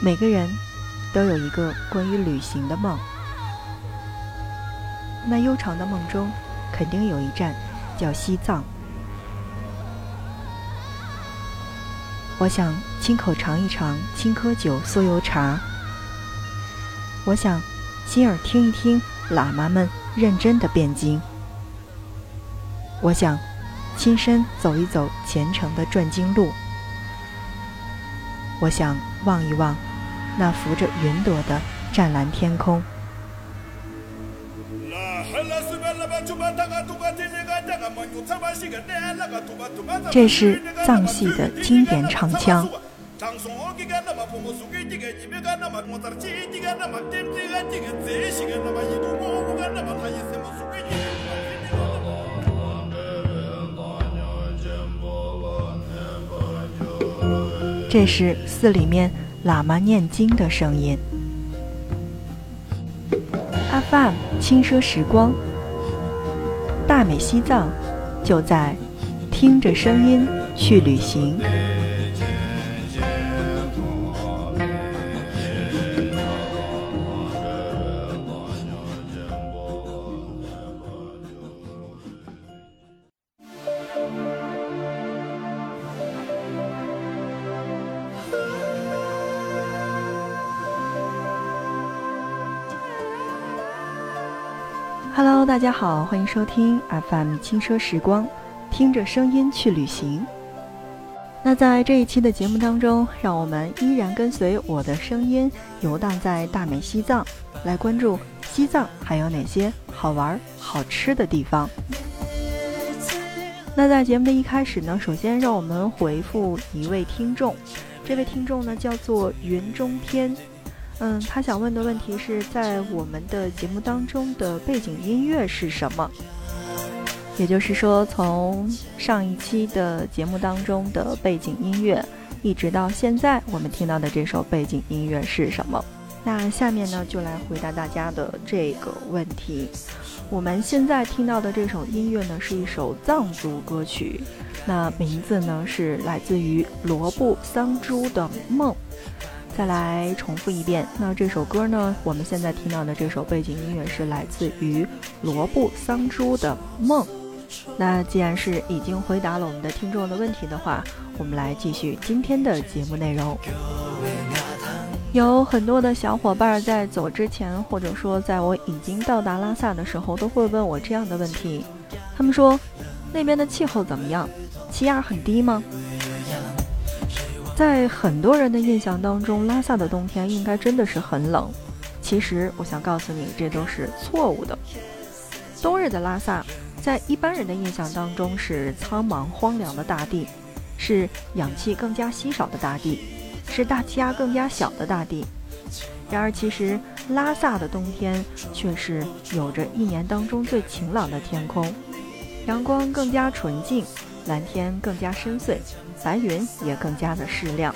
每个人都有一个关于旅行的梦，那悠长的梦中，肯定有一站叫西藏。我想亲口尝一尝青稞酒酥油茶，我想亲耳听一听喇嘛们认真的辩经，我想亲身走一走虔诚的转经路，我想望一望。那浮着云朵的湛蓝天空，这是藏戏的经典唱腔。这是寺里面。喇嘛念经的声音，FM 轻奢时光，大美西藏就在听着声音去旅行。大家好，欢迎收听 FM 轻奢时光，听着声音去旅行。那在这一期的节目当中，让我们依然跟随我的声音游荡在大美西藏，来关注西藏还有哪些好玩好吃的地方。那在节目的一开始呢，首先让我们回复一位听众，这位听众呢叫做云中天。嗯，他想问的问题是在我们的节目当中的背景音乐是什么？也就是说，从上一期的节目当中的背景音乐，一直到现在我们听到的这首背景音乐是什么？那下面呢，就来回答大家的这个问题。我们现在听到的这首音乐呢，是一首藏族歌曲，那名字呢是来自于罗布桑珠的《梦》。再来重复一遍，那这首歌呢？我们现在听到的这首背景音乐是来自于罗布桑珠的《梦》。那既然是已经回答了我们的听众的问题的话，我们来继续今天的节目内容。有很多的小伙伴在走之前，或者说在我已经到达拉萨的时候，都会问我这样的问题：他们说，那边的气候怎么样？气压很低吗？在很多人的印象当中，拉萨的冬天应该真的是很冷。其实，我想告诉你，这都是错误的。冬日的拉萨，在一般人的印象当中是苍茫荒凉的大地，是氧气更加稀少的大地，是大气压更加小的大地。然而，其实拉萨的冬天却是有着一年当中最晴朗的天空，阳光更加纯净，蓝天更加深邃。白云也更加的适量，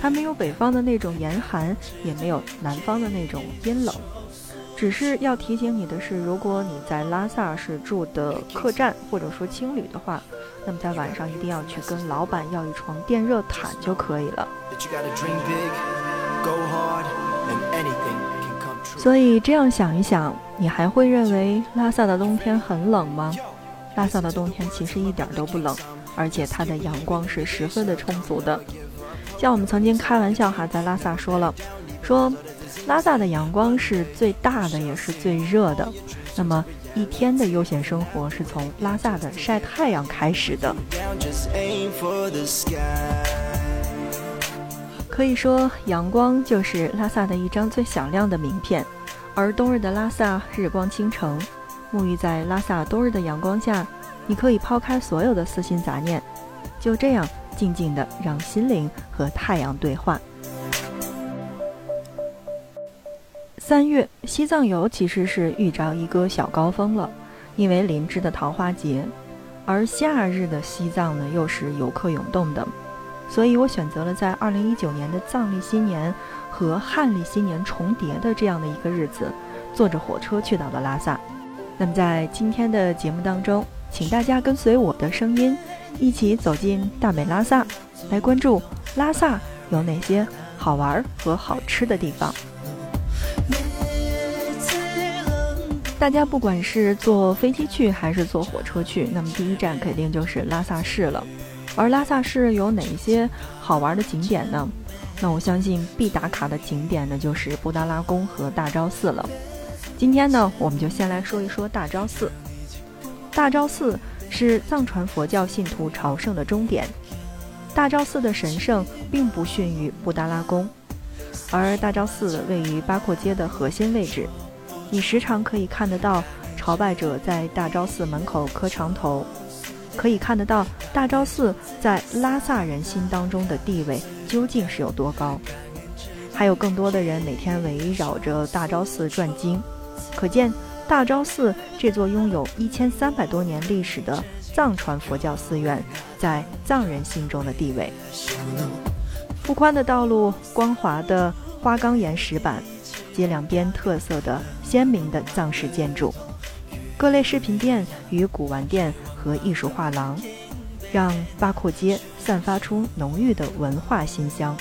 它没有北方的那种严寒，也没有南方的那种阴冷。只是要提醒你的是，如果你在拉萨是住的客栈或者说青旅的话，那么在晚上一定要去跟老板要一床电热毯就可以了。所以这样想一想，你还会认为拉萨的冬天很冷吗？拉萨的冬天其实一点都不冷。而且它的阳光是十分的充足的，像我们曾经开玩笑哈，在拉萨说了，说拉萨的阳光是最大的，也是最热的。那么一天的悠闲生活是从拉萨的晒太阳开始的。可以说，阳光就是拉萨的一张最响亮的名片。而冬日的拉萨，日光倾城，沐浴在拉萨冬日的阳光下。你可以抛开所有的私心杂念，就这样静静的让心灵和太阳对话。三月，西藏游其实是遇着一个小高峰了，因为林芝的桃花节，而夏日的西藏呢又是游客涌动的，所以我选择了在二零一九年的藏历新年和汉历新年重叠的这样的一个日子，坐着火车去到了拉萨。那么在今天的节目当中。请大家跟随我的声音，一起走进大美拉萨，来关注拉萨有哪些好玩和好吃的地方。大家不管是坐飞机去还是坐火车去，那么第一站肯定就是拉萨市了。而拉萨市有哪些好玩的景点呢？那我相信必打卡的景点呢就是布达拉宫和大昭寺了。今天呢，我们就先来说一说大昭寺。大昭寺是藏传佛教信徒朝圣的终点。大昭寺的神圣并不逊于布达拉宫，而大昭寺位于八廓街的核心位置。你时常可以看得到朝拜者在大昭寺门口磕长头，可以看得到大昭寺在拉萨人心当中的地位究竟是有多高。还有更多的人每天围绕着大昭寺转经，可见大昭寺这座拥有一千三百多年历史的藏传佛教寺院在藏人心中的地位。不宽的道路，光滑的花岗岩石板。街两边特色的鲜明的藏式建筑，各类饰品店与古玩店和艺术画廊，让八廓街散发出浓郁的文化馨香。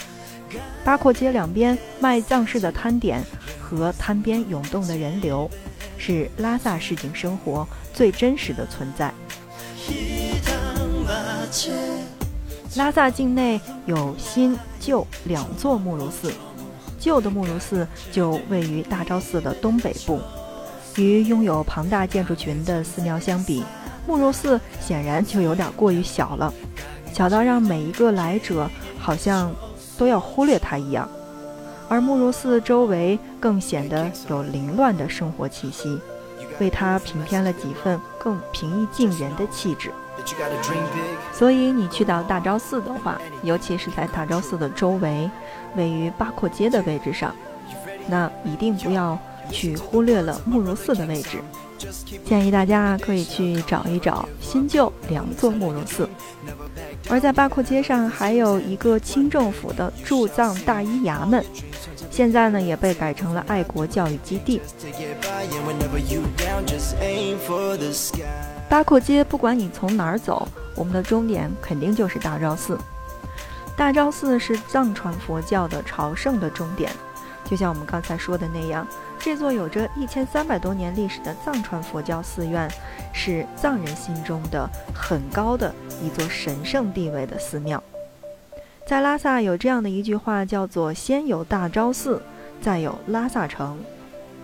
八廓街两边卖藏式的摊点和滩边涌动的人流，是拉萨市井生活最真实的存在。拉萨境内有新旧两座木如寺。旧的木如寺就位于大昭寺的东北部，与拥有庞大建筑群的寺庙相比，木如寺显然就有点过于小了，小到让每一个来者好像都要忽略它一样。而慕容寺周围更显得有凌乱的生活气息，为它平添了几分更平易近人的气质。所以你去到大昭寺的话，尤其是在大昭寺的周围。位于八廓街的位置上，那一定不要去忽略了慕容寺的位置。建议大家可以去找一找新旧两座慕容寺。而在八廓街上还有一个清政府的驻藏大衣衙门，现在呢也被改成了爱国教育基地。八廓街不管你从哪儿走，我们的终点肯定就是大昭寺。大昭寺是藏传佛教的朝圣的终点，就像我们刚才说的那样，这座有着一千三百多年历史的藏传佛教寺院，是藏人心中的很高的一座神圣地位的寺庙。在拉萨有这样的一句话，叫做“先有大昭寺，再有拉萨城”。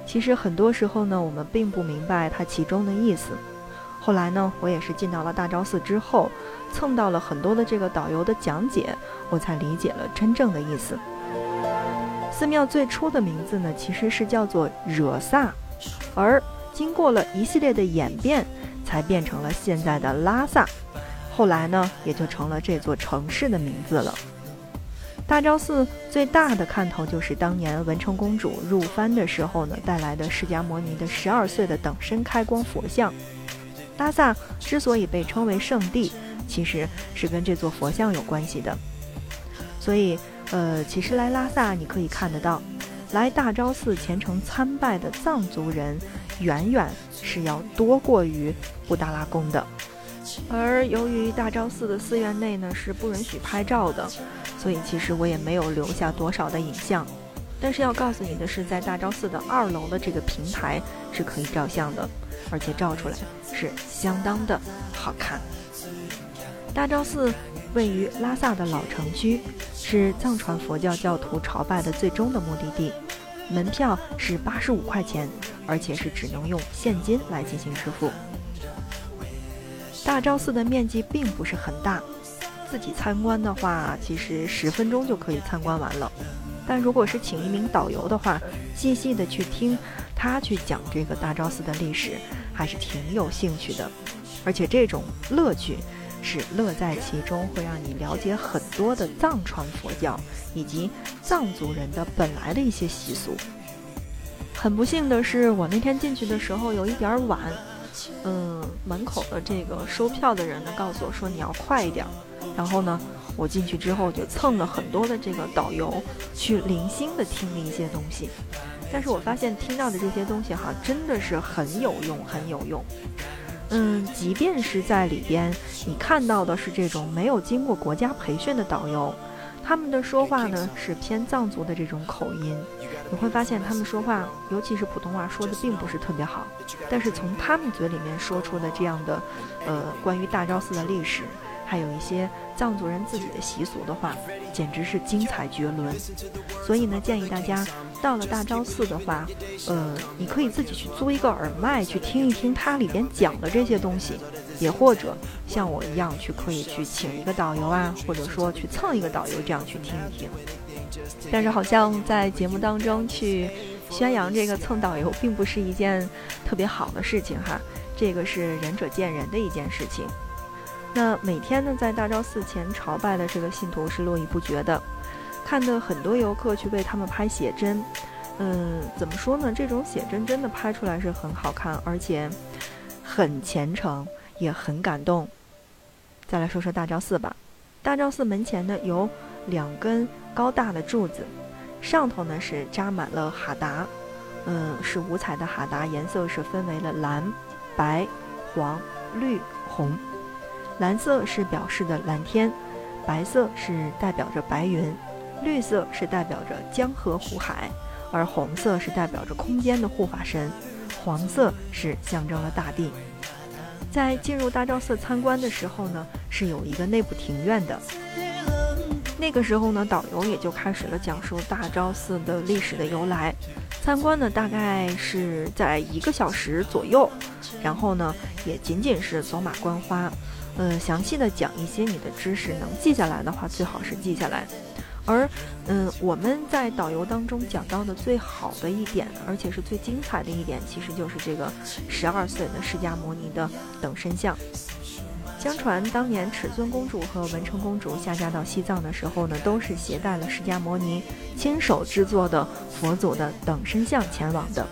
其实很多时候呢，我们并不明白它其中的意思。后来呢，我也是进到了大昭寺之后，蹭到了很多的这个导游的讲解，我才理解了真正的意思。寺庙最初的名字呢，其实是叫做惹萨，而经过了一系列的演变，才变成了现在的拉萨。后来呢，也就成了这座城市的名字了。大昭寺最大的看头就是当年文成公主入藩的时候呢，带来的释迦摩尼的十二岁的等身开光佛像。拉萨之所以被称为圣地，其实是跟这座佛像有关系的。所以，呃，其实来拉萨你可以看得到，来大昭寺虔诚参拜的藏族人，远远是要多过于布达拉宫的。而由于大昭寺的寺院内呢是不允许拍照的，所以其实我也没有留下多少的影像。但是要告诉你的是，在大昭寺的二楼的这个平台是可以照相的。而且照出来是相当的好看。大昭寺位于拉萨的老城区，是藏传佛教教徒朝拜的最终的目的地。门票是八十五块钱，而且是只能用现金来进行支付。大昭寺的面积并不是很大，自己参观的话，其实十分钟就可以参观完了。但如果是请一名导游的话，细细的去听。他去讲这个大昭寺的历史，还是挺有兴趣的，而且这种乐趣是乐在其中，会让你了解很多的藏传佛教以及藏族人的本来的一些习俗。很不幸的是，我那天进去的时候有一点晚，嗯，门口的这个收票的人呢告诉我说你要快一点，然后呢，我进去之后就蹭了很多的这个导游去零星的听了一些东西。但是我发现听到的这些东西哈，真的是很有用，很有用。嗯，即便是在里边，你看到的是这种没有经过国家培训的导游，他们的说话呢是偏藏族的这种口音，你会发现他们说话，尤其是普通话说的并不是特别好，但是从他们嘴里面说出的这样的，呃，关于大昭寺的历史，还有一些藏族人自己的习俗的话，简直是精彩绝伦。所以呢，建议大家到了大昭寺的话，呃，你可以自己去租一个耳麦去听一听它里边讲的这些东西。也或者像我一样去，可以去请一个导游啊，或者说去蹭一个导游，这样去听一听。但是好像在节目当中去宣扬这个蹭导游，并不是一件特别好的事情哈。这个是仁者见仁的一件事情。那每天呢，在大昭寺前朝拜的这个信徒是络绎不绝的，看的很多游客去为他们拍写真。嗯，怎么说呢？这种写真真的拍出来是很好看，而且很虔诚。也很感动。再来说说大昭寺吧。大昭寺门前呢有两根高大的柱子，上头呢是扎满了哈达，嗯，是五彩的哈达，颜色是分为了蓝、白、黄、绿、红。蓝色是表示的蓝天，白色是代表着白云，绿色是代表着江河湖海，而红色是代表着空间的护法神，黄色是象征了大地。在进入大昭寺参观的时候呢，是有一个内部庭院的。那个时候呢，导游也就开始了讲述大昭寺的历史的由来。参观呢，大概是在一个小时左右，然后呢，也仅仅是走马观花。呃，详细的讲一些你的知识，能记下来的话，最好是记下来。而，嗯，我们在导游当中讲到的最好的一点，而且是最精彩的一点，其实就是这个十二岁的释迦牟尼的等身像。相传当年尺尊公主和文成公主下嫁到西藏的时候呢，都是携带了释迦牟尼亲手制作的佛祖的等身像前往的。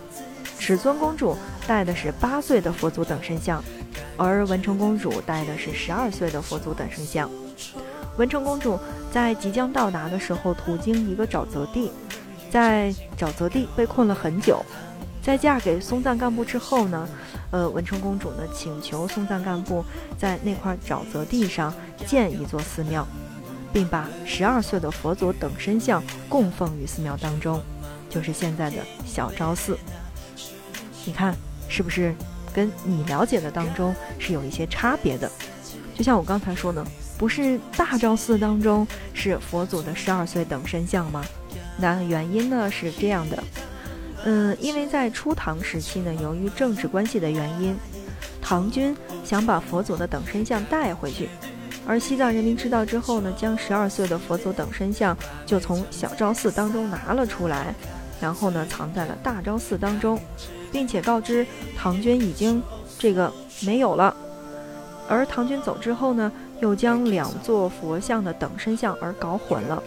尺尊公主带的是八岁的佛祖等身像，而文成公主带的是十二岁的佛祖等身像。文成公主在即将到达的时候，途经一个沼泽地，在沼泽地被困了很久。在嫁给松赞干布之后呢，呃，文成公主呢请求松赞干布在那块沼泽地上建一座寺庙，并把十二岁的佛祖等身像供奉于寺庙当中，就是现在的小昭寺。你看，是不是跟你了解的当中是有一些差别的？就像我刚才说的。不是大昭寺当中是佛祖的十二岁等身像吗？那原因呢是这样的，嗯，因为在初唐时期呢，由于政治关系的原因，唐军想把佛祖的等身像带回去，而西藏人民知道之后呢，将十二岁的佛祖等身像就从小昭寺当中拿了出来，然后呢藏在了大昭寺当中，并且告知唐军已经这个没有了，而唐军走之后呢。又将两座佛像的等身像而搞混了，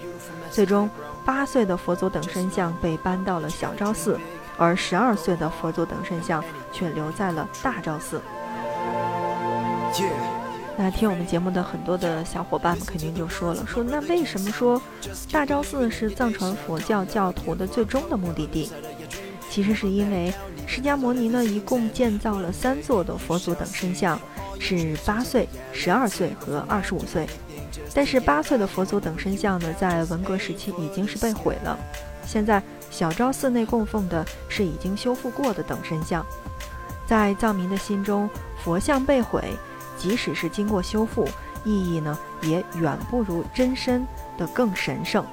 最终八岁的佛祖等身像被搬到了小昭寺，而十二岁的佛祖等身像却留在了大昭寺。那听我们节目的很多的小伙伴们肯定就说了，说那为什么说大昭寺是藏传佛教教徒的最终的目的地？其实是因为释迦牟尼呢一共建造了三座的佛祖等身像。是八岁、十二岁和二十五岁，但是八岁的佛祖等身像呢，在文革时期已经是被毁了。现在小昭寺内供奉的是已经修复过的等身像，在藏民的心中，佛像被毁，即使是经过修复，意义呢也远不如真身的更神圣。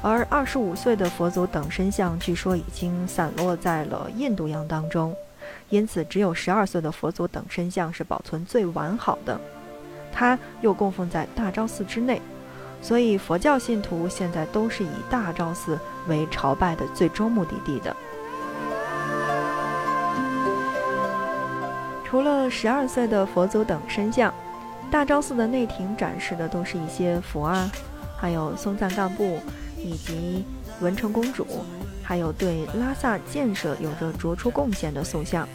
而二十五岁的佛祖等身像，据说已经散落在了印度洋当中。因此，只有十二岁的佛祖等身像是保存最完好的，它又供奉在大昭寺之内，所以佛教信徒现在都是以大昭寺为朝拜的最终目的地的。除了十二岁的佛祖等身像，大昭寺的内廷展示的都是一些佛啊，还有松赞干布以及文成公主。还有对拉萨建设有着卓出贡献的塑像。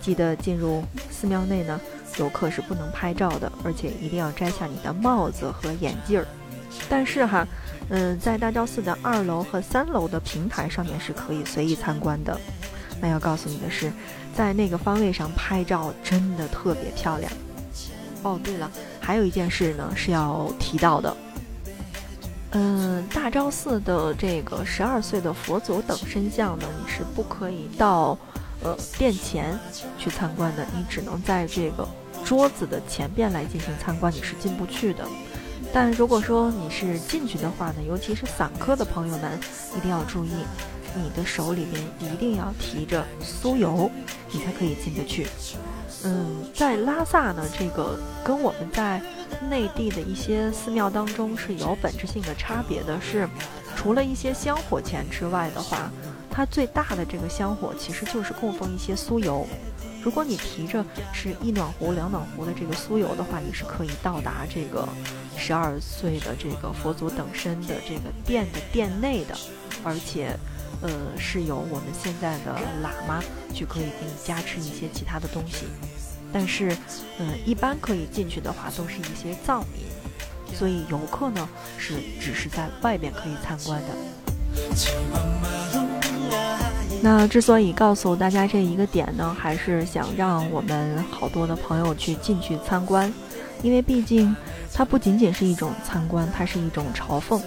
记得进入寺庙内呢，游客是不能拍照的，而且一定要摘下你的帽子和眼镜儿。但是哈，嗯，在大昭寺的二楼和三楼的平台上面是可以随意参观的。那要告诉你的是，在那个方位上拍照真的特别漂亮。哦，对了，还有一件事呢是要提到的。嗯，大昭寺的这个十二岁的佛祖等身像呢，你是不可以到呃殿前去参观的，你只能在这个桌子的前边来进行参观，你是进不去的。但如果说你是进去的话呢，尤其是散客的朋友们，一定要注意，你的手里边一定要提着酥油，你才可以进得去。嗯，在拉萨呢，这个跟我们在内地的一些寺庙当中是有本质性的差别的，是除了一些香火钱之外的话，它最大的这个香火其实就是供奉一些酥油。如果你提着是一暖壶、两暖壶的这个酥油的话，你是可以到达这个十二岁的这个佛祖等身的这个殿的殿内的，而且，呃，是由我们现在的喇嘛去可以给你加持一些其他的东西。但是，呃，一般可以进去的话，都是一些藏民，所以游客呢是只是在外边可以参观的。那之所以告诉大家这一个点呢，还是想让我们好多的朋友去进去参观，因为毕竟它不仅仅是一种参观，它是一种朝奉。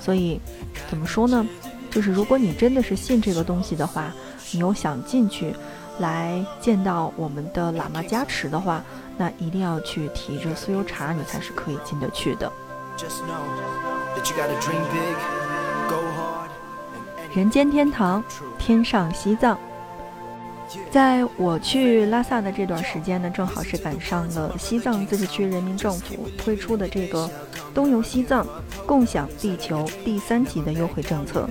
所以怎么说呢？就是如果你真的是信这个东西的话，你又想进去来见到我们的喇嘛加持的话，那一定要去提着酥油茶，你才是可以进得去的。人间天堂，天上西藏。在我去拉萨的这段时间呢，正好是赶上了西藏自治区人民政府推出的这个“东游西藏，共享地球”第三级的优惠政策。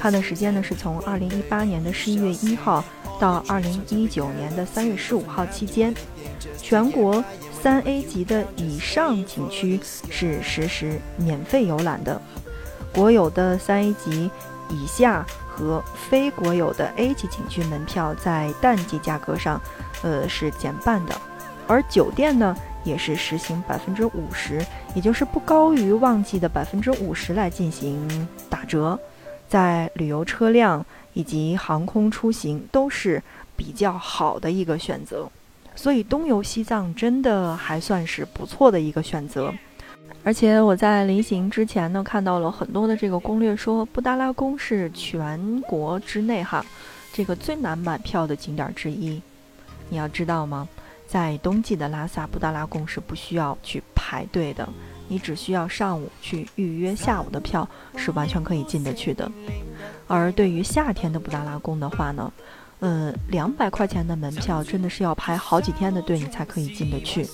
它的时间呢是从二零一八年的十一月一号到二零一九年的三月十五号期间，全国三 A 级的以上景区是实时免费游览的，国有的三 A 级。以下和非国有的 A 级景区门票在淡季价格上，呃是减半的，而酒店呢也是实行百分之五十，也就是不高于旺季的百分之五十来进行打折，在旅游车辆以及航空出行都是比较好的一个选择，所以东游西藏真的还算是不错的一个选择。而且我在临行之前呢，看到了很多的这个攻略，说布达拉宫是全国之内哈，这个最难买票的景点之一。你要知道吗？在冬季的拉萨，布达拉宫是不需要去排队的，你只需要上午去预约下午的票，是完全可以进得去的。而对于夏天的布达拉宫的话呢，嗯，两百块钱的门票真的是要排好几天的队，你才可以进得去。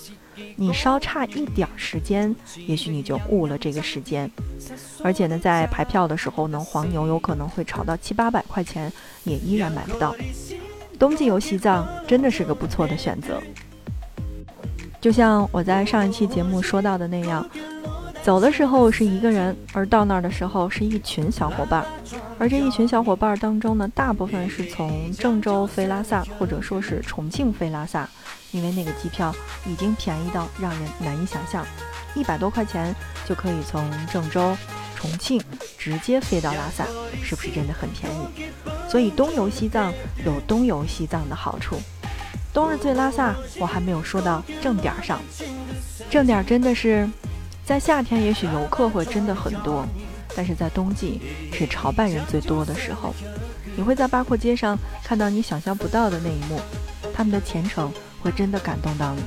你稍差一点时间，也许你就误了这个时间。而且呢，在排票的时候呢，黄牛有可能会炒到七八百块钱，也依然买不到。冬季游西藏真的是个不错的选择。就像我在上一期节目说到的那样，走的时候是一个人，而到那儿的时候是一群小伙伴。而这一群小伙伴当中呢，大部分是从郑州飞拉萨，或者说是重庆飞拉萨。因为那个机票已经便宜到让人难以想象，一百多块钱就可以从郑州、重庆直接飞到拉萨，是不是真的很便宜？所以东游西藏有东游西藏的好处。冬日最拉萨我还没有说到正点上，正点真的是在夏天也许游客会真的很多，但是在冬季是朝拜人最多的时候，你会在八廓街上看到你想象不到的那一幕，他们的虔诚。会真的感动到你。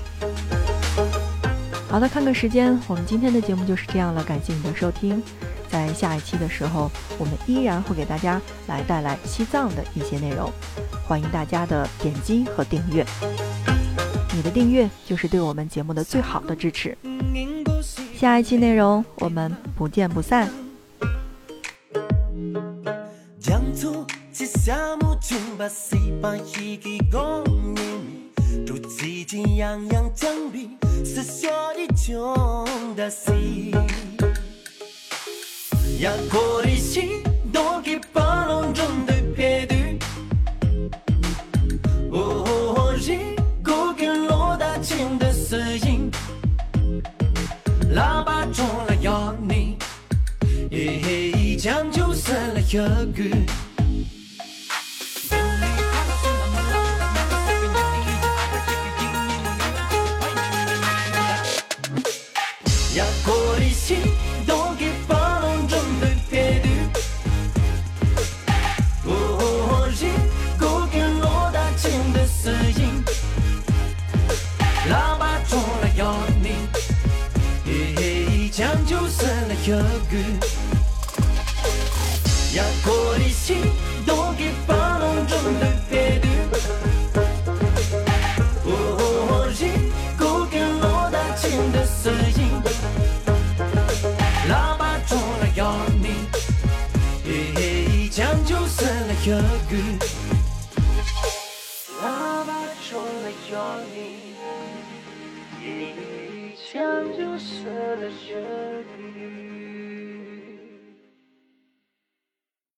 好的，看看时间，我们今天的节目就是这样了。感谢你的收听，在下一期的时候，我们依然会给大家来带来西藏的一些内容，欢迎大家的点击和订阅。你的订阅就是对我们节目的最好的支持。下一期内容我们不见不散。最近洋洋将比是小的穷的心，呀，我的心都给巴龙中的配对。哦，一个跟罗大庆的声音，喇叭中了要你，嘿嘿，将就死了一个。 기억을